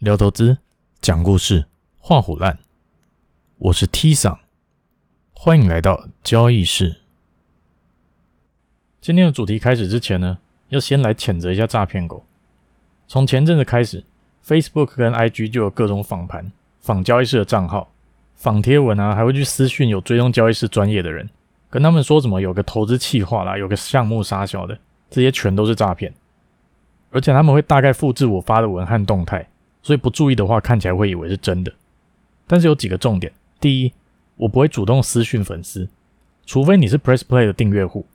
聊投资，讲故事，画虎烂。我是 T 桑，欢迎来到交易室。今天的主题开始之前呢，要先来谴责一下诈骗狗。从前阵子开始，Facebook 跟 IG 就有各种仿盘、仿交易室的账号、仿贴文啊，还会去私讯有追踪交易室专业的人，跟他们说什么有个投资计划啦，有个项目杀小的，这些全都是诈骗。而且他们会大概复制我发的文和动态。所以不注意的话，看起来会以为是真的。但是有几个重点：第一，我不会主动私讯粉丝，除非你是 Press Play 的订阅户。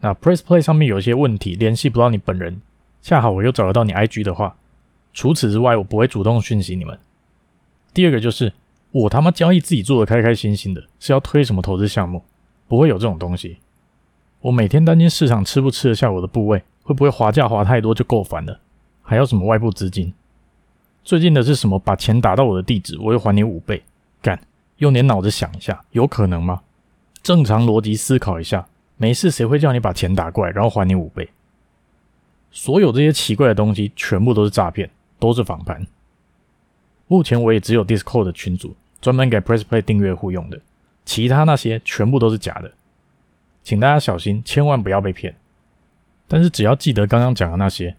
那 Press Play 上面有一些问题，联系不到你本人，恰好我又找得到你 IG 的话，除此之外，我不会主动讯息你们。第二个就是，我他妈交易自己做的开开心心的，是要推什么投资项目，不会有这种东西。我每天担心市场吃不吃得下我的部位，会不会滑价滑太多就够烦了，还要什么外部资金？最近的是什么？把钱打到我的地址，我会还你五倍。干，用点脑子想一下，有可能吗？正常逻辑思考一下，没事谁会叫你把钱打过来，然后还你五倍？所有这些奇怪的东西，全部都是诈骗，都是仿盘。目前我也只有 Discord 的群组，专门给 PressPlay 订阅户用的，其他那些全部都是假的，请大家小心，千万不要被骗。但是只要记得刚刚讲的那些，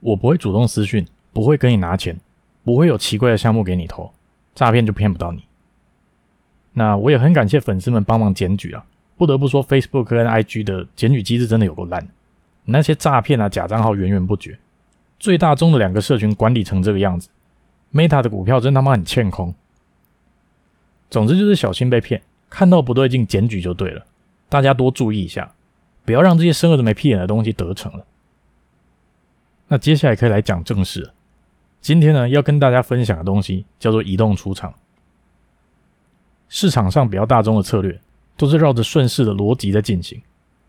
我不会主动私讯，不会跟你拿钱。不会有奇怪的项目给你投，诈骗就骗不到你。那我也很感谢粉丝们帮忙检举啊，不得不说，Facebook 跟 IG 的检举机制真的有够烂，那些诈骗啊假账号源源不绝，最大宗的两个社群管理成这个样子，Meta 的股票真他妈很欠空。总之就是小心被骗，看到不对劲检举就对了，大家多注意一下，不要让这些生而没屁眼的东西得逞了。那接下来可以来讲正事了。今天呢，要跟大家分享的东西叫做移动出场。市场上比较大众的策略都是绕着顺势的逻辑在进行，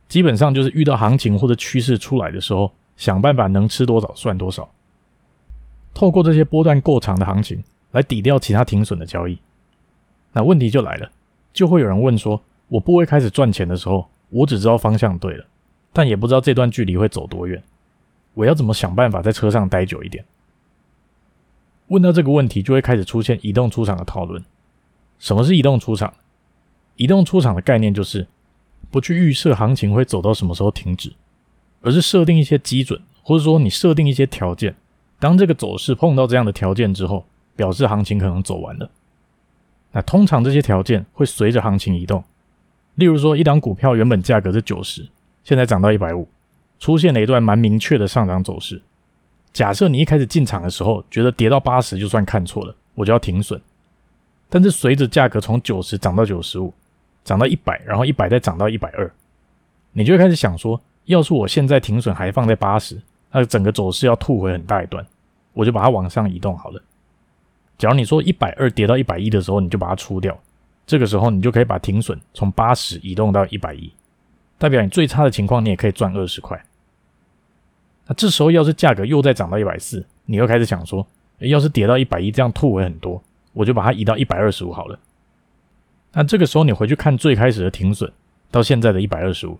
基本上就是遇到行情或者趋势出来的时候，想办法能吃多少算多少，透过这些波段够长的行情来抵掉其他停损的交易。那问题就来了，就会有人问说，我不会开始赚钱的时候，我只知道方向对了，但也不知道这段距离会走多远，我要怎么想办法在车上待久一点？问到这个问题，就会开始出现移动出场的讨论。什么是移动出场？移动出场的概念就是不去预设行情会走到什么时候停止，而是设定一些基准，或者说你设定一些条件。当这个走势碰到这样的条件之后，表示行情可能走完了。那通常这些条件会随着行情移动。例如说，一档股票原本价格是九十，现在涨到一百五，出现了一段蛮明确的上涨走势。假设你一开始进场的时候觉得跌到八十就算看错了，我就要停损。但是随着价格从九十涨到九十五，涨到一百，然后一百再涨到一百二，你就开始想说，要是我现在停损还放在八十，那整个走势要吐回很大一段，我就把它往上移动好了。假如你说一百二跌到一百一的时候，你就把它出掉，这个时候你就可以把停损从八十移动到一百一，代表你最差的情况你也可以赚二十块。那这时候要是价格又再涨到一百四，你又开始想说，要是跌到一百一，这样吐回很多，我就把它移到一百二十五好了。那这个时候你回去看最开始的停损，到现在的一百二十五，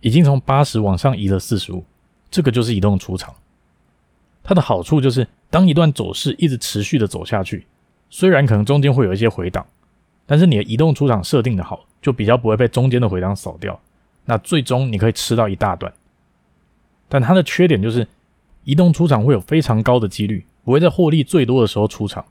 已经从八十往上移了四十五，这个就是移动出场。它的好处就是，当一段走势一直持续的走下去，虽然可能中间会有一些回档，但是你的移动出场设定的好，就比较不会被中间的回档扫掉。那最终你可以吃到一大段。但它的缺点就是，移动出场会有非常高的几率不会在获利最多的时候出场。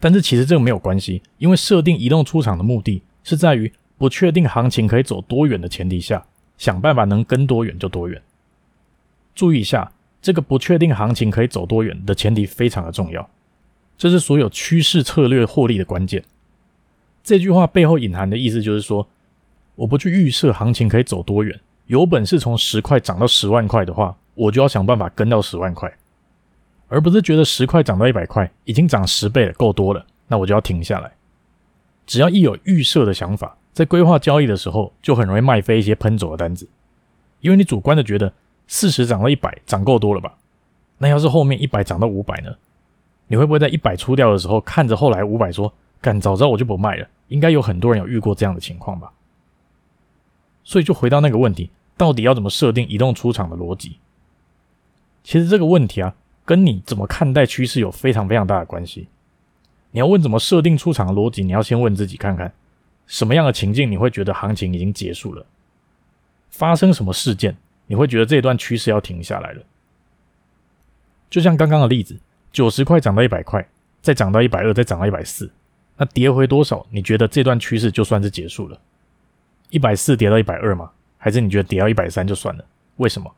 但是其实这个没有关系，因为设定移动出场的目的是在于不确定行情可以走多远的前提下，想办法能跟多远就多远。注意一下，这个不确定行情可以走多远的前提非常的重要，这是所有趋势策略获利的关键。这句话背后隐含的意思就是说，我不去预设行情可以走多远。有本事从十块涨到十万块的话，我就要想办法跟到十万块，而不是觉得十块涨到一百块已经涨十倍了，够多了，那我就要停下来。只要一有预设的想法，在规划交易的时候，就很容易卖飞一些喷走的单子，因为你主观的觉得四十涨到一百涨够多了吧？那要是后面一百涨到五百呢？你会不会在一百出掉的时候，看着后来五百说，干，早知道我就不卖了？应该有很多人有遇过这样的情况吧？所以就回到那个问题。到底要怎么设定移动出场的逻辑？其实这个问题啊，跟你怎么看待趋势有非常非常大的关系。你要问怎么设定出场的逻辑，你要先问自己看看，什么样的情境你会觉得行情已经结束了？发生什么事件你会觉得这段趋势要停下来了？就像刚刚的例子，九十块涨到一百块，再涨到一百二，再涨到一百四，那跌回多少？你觉得这段趋势就算是结束了？一百四跌到一百二吗？还是你觉得跌到一百三就算了？为什么？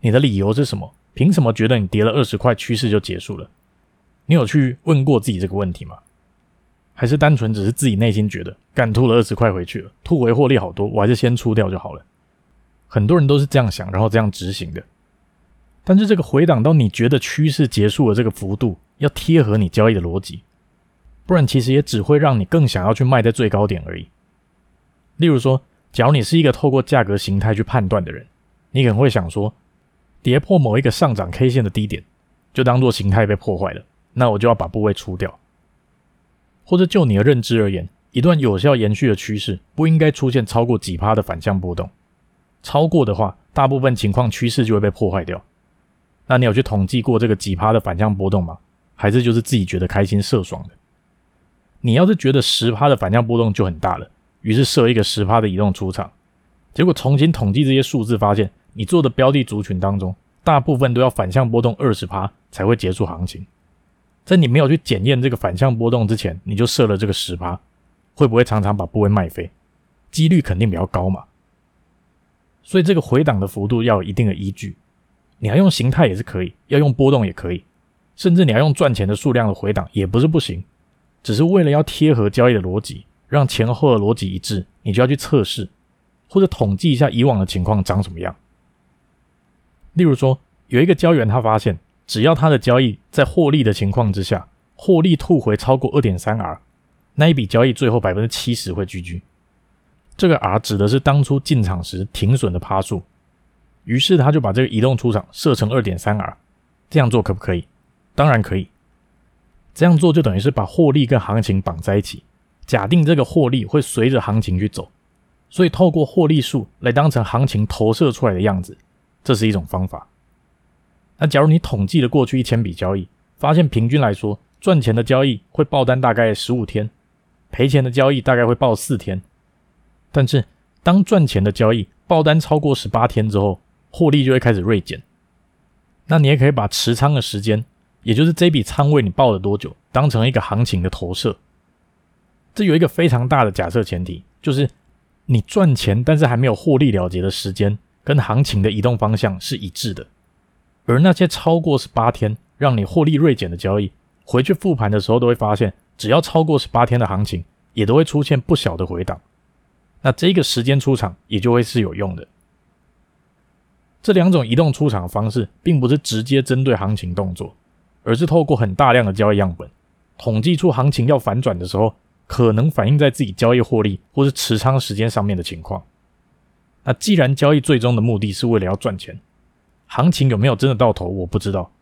你的理由是什么？凭什么觉得你跌了二十块，趋势就结束了？你有去问过自己这个问题吗？还是单纯只是自己内心觉得，干吐了二十块回去了，吐回获利好多，我还是先出掉就好了。很多人都是这样想，然后这样执行的。但是这个回档到你觉得趋势结束了这个幅度，要贴合你交易的逻辑，不然其实也只会让你更想要去卖在最高点而已。例如说，假如你是一个透过价格形态去判断的人，你可能会想说，跌破某一个上涨 K 线的低点，就当做形态被破坏了。那我就要把部位出掉，或者就你的认知而言，一段有效延续的趋势不应该出现超过几趴的反向波动，超过的话，大部分情况趋势就会被破坏掉。那你有去统计过这个几趴的反向波动吗？还是就是自己觉得开心射爽的？你要是觉得十趴的反向波动就很大了，于是设一个十趴的移动出场，结果重新统计这些数字，发现你做的标的族群当中，大部分都要反向波动二十趴才会结束行情。在你没有去检验这个反向波动之前，你就设了这个十趴，会不会常常把部位卖飞？几率肯定比较高嘛。所以这个回档的幅度要有一定的依据。你要用形态也是可以，要用波动也可以，甚至你要用赚钱的数量的回档也不是不行。只是为了要贴合交易的逻辑，让前后的逻辑一致，你就要去测试或者统计一下以往的情况长什么样。例如说，有一个交易员他发现。只要他的交易在获利的情况之下，获利吐回超过二点三 R，那一笔交易最后百分之七十会 GG。这个 R 指的是当初进场时停损的趴数。于是他就把这个移动出场设成二点三 R，这样做可不可以？当然可以。这样做就等于是把获利跟行情绑在一起，假定这个获利会随着行情去走，所以透过获利数来当成行情投射出来的样子，这是一种方法。那假如你统计了过去一千笔交易，发现平均来说，赚钱的交易会爆单大概十五天，赔钱的交易大概会爆四天。但是当赚钱的交易爆单超过十八天之后，获利就会开始锐减。那你也可以把持仓的时间，也就是这笔仓位你报了多久，当成一个行情的投射。这有一个非常大的假设前提，就是你赚钱但是还没有获利了结的时间，跟行情的移动方向是一致的。而那些超过十八天让你获利锐减的交易，回去复盘的时候都会发现，只要超过十八天的行情，也都会出现不小的回档。那这个时间出场也就会是有用的。这两种移动出场方式，并不是直接针对行情动作，而是透过很大量的交易样本，统计出行情要反转的时候，可能反映在自己交易获利或是持仓时间上面的情况。那既然交易最终的目的是为了要赚钱。行情有没有真的到头，我不知道。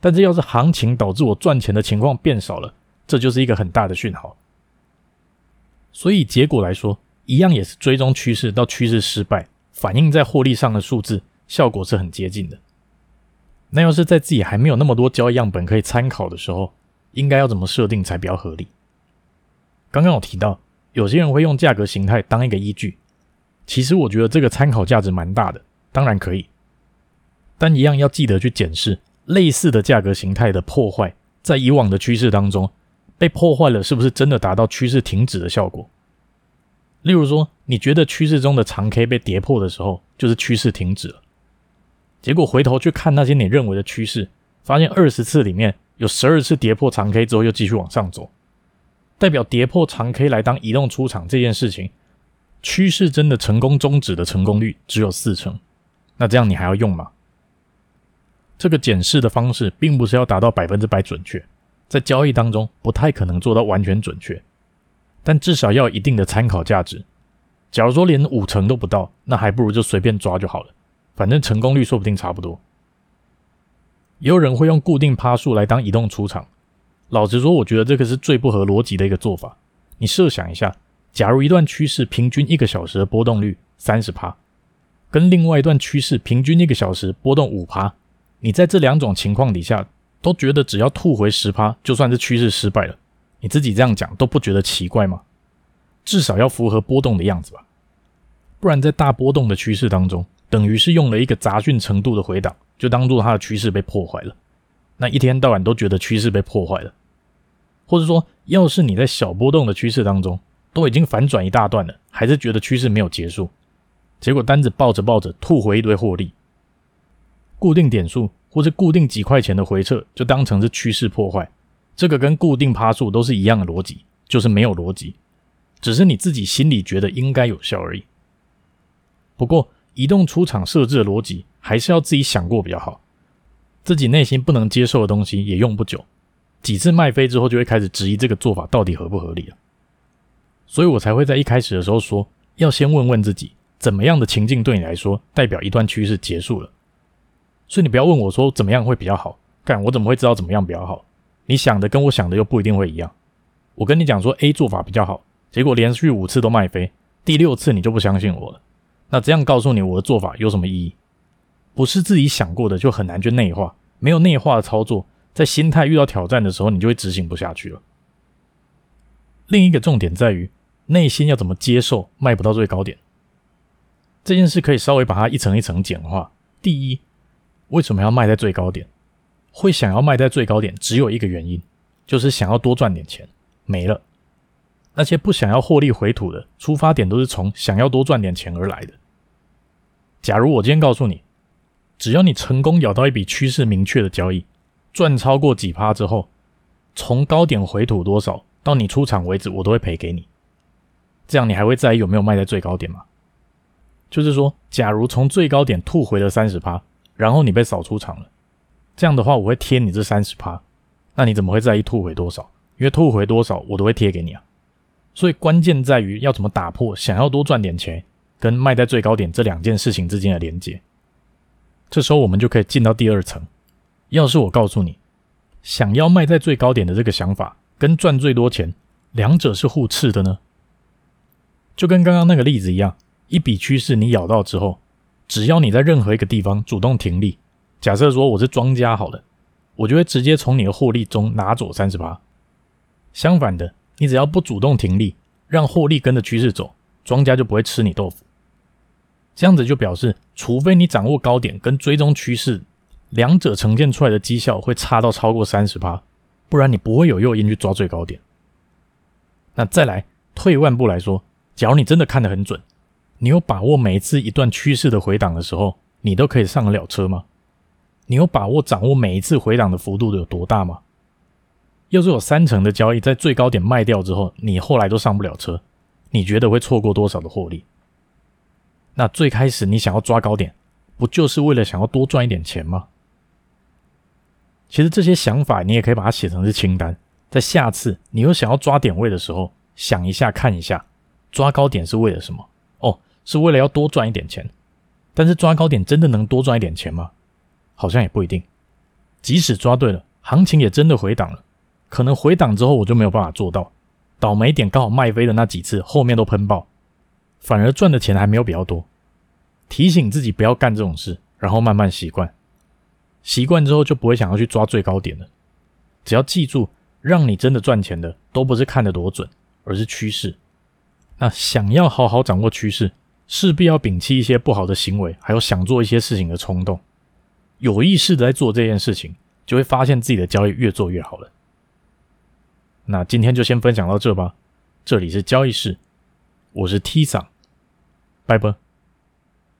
但是要是行情导致我赚钱的情况变少了，这就是一个很大的讯号。所以结果来说，一样也是追踪趋势到趋势失败，反映在获利上的数字，效果是很接近的。那要是在自己还没有那么多交易样本可以参考的时候，应该要怎么设定才比较合理？刚刚有提到，有些人会用价格形态当一个依据，其实我觉得这个参考价值蛮大的，当然可以。但一样要记得去检视类似的价格形态的破坏，在以往的趋势当中被破坏了，是不是真的达到趋势停止的效果？例如说，你觉得趋势中的长 K 被跌破的时候，就是趋势停止了。结果回头去看那些你认为的趋势，发现二十次里面有十二次跌破长 K 之后又继续往上走，代表跌破长 K 来当移动出场这件事情，趋势真的成功终止的成功率只有四成。那这样你还要用吗？这个检视的方式并不是要达到百分之百准确，在交易当中不太可能做到完全准确，但至少要有一定的参考价值。假如说连五成都不到，那还不如就随便抓就好了，反正成功率说不定差不多。也有人会用固定趴数来当移动出场，老实说，我觉得这个是最不合逻辑的一个做法。你设想一下，假如一段趋势平均一个小时的波动率三十趴，跟另外一段趋势平均一个小时波动五趴。你在这两种情况底下都觉得只要吐回十趴，就算是趋势失败了。你自己这样讲都不觉得奇怪吗？至少要符合波动的样子吧，不然在大波动的趋势当中，等于是用了一个杂讯程度的回档，就当做它的趋势被破坏了。那一天到晚都觉得趋势被破坏了，或者说，要是你在小波动的趋势当中都已经反转一大段了，还是觉得趋势没有结束，结果单子抱着抱着吐回一堆获利，固定点数或是固定几块钱的回撤就当成是趋势破坏，这个跟固定趴数都是一样的逻辑，就是没有逻辑，只是你自己心里觉得应该有效而已。不过，移动出场设置的逻辑还是要自己想过比较好。自己内心不能接受的东西也用不久，几次卖飞之后就会开始质疑这个做法到底合不合理了。所以我才会在一开始的时候说，要先问问自己，怎么样的情境对你来说代表一段趋势结束了。所以你不要问我说怎么样会比较好，干我怎么会知道怎么样比较好？你想的跟我想的又不一定会一样。我跟你讲说 A 做法比较好，结果连续五次都卖飞，第六次你就不相信我了。那这样告诉你我的做法有什么意义？不是自己想过的，就很难去内化。没有内化的操作，在心态遇到挑战的时候，你就会执行不下去了。另一个重点在于，内心要怎么接受卖不到最高点这件事，可以稍微把它一层一层简化。第一，为什么要卖在最高点？会想要卖在最高点，只有一个原因，就是想要多赚点钱。没了，那些不想要获利回吐的出发点，都是从想要多赚点钱而来的。假如我今天告诉你，只要你成功咬到一笔趋势明确的交易，赚超过几趴之后，从高点回吐多少到你出场为止，我都会赔给你。这样你还会在意有没有卖在最高点吗？就是说，假如从最高点吐回了三十趴，然后你被扫出场了，这样的话我会贴你这三十趴，那你怎么会在意吐回多少？因为吐回多少我都会贴给你啊。所以关键在于要怎么打破想要多赚点钱跟卖在最高点这两件事情之间的连接。这时候我们就可以进到第二层。要是我告诉你，想要卖在最高点的这个想法，跟赚最多钱，两者是互斥的呢？就跟刚刚那个例子一样，一笔趋势你咬到之后，只要你在任何一个地方主动停利，假设说我是庄家好了，我就会直接从你的获利中拿走三十八。相反的，你只要不主动停利，让获利跟着趋势走，庄家就不会吃你豆腐。这样子就表示，除非你掌握高点跟追踪趋势，两者呈现出来的绩效会差到超过三十趴，不然你不会有诱因去抓最高点。那再来退一万步来说，假如你真的看得很准，你有把握每一次一段趋势的回档的时候，你都可以上得了车吗？你有把握掌握每一次回档的幅度有多大吗？要是有三成的交易在最高点卖掉之后，你后来都上不了车，你觉得会错过多少的获利？那最开始你想要抓高点，不就是为了想要多赚一点钱吗？其实这些想法你也可以把它写成是清单，在下次你又想要抓点位的时候，想一下看一下，抓高点是为了什么？哦，是为了要多赚一点钱。但是抓高点真的能多赚一点钱吗？好像也不一定。即使抓对了，行情也真的回档了，可能回档之后我就没有办法做到，倒霉点刚好卖飞的那几次后面都喷爆。反而赚的钱还没有比较多，提醒自己不要干这种事，然后慢慢习惯，习惯之后就不会想要去抓最高点了。只要记住，让你真的赚钱的都不是看得多准，而是趋势。那想要好好掌握趋势，势必要摒弃一些不好的行为，还有想做一些事情的冲动。有意识的在做这件事情，就会发现自己的交易越做越好了。那今天就先分享到这吧，这里是交易室。我是 T 桑，拜拜。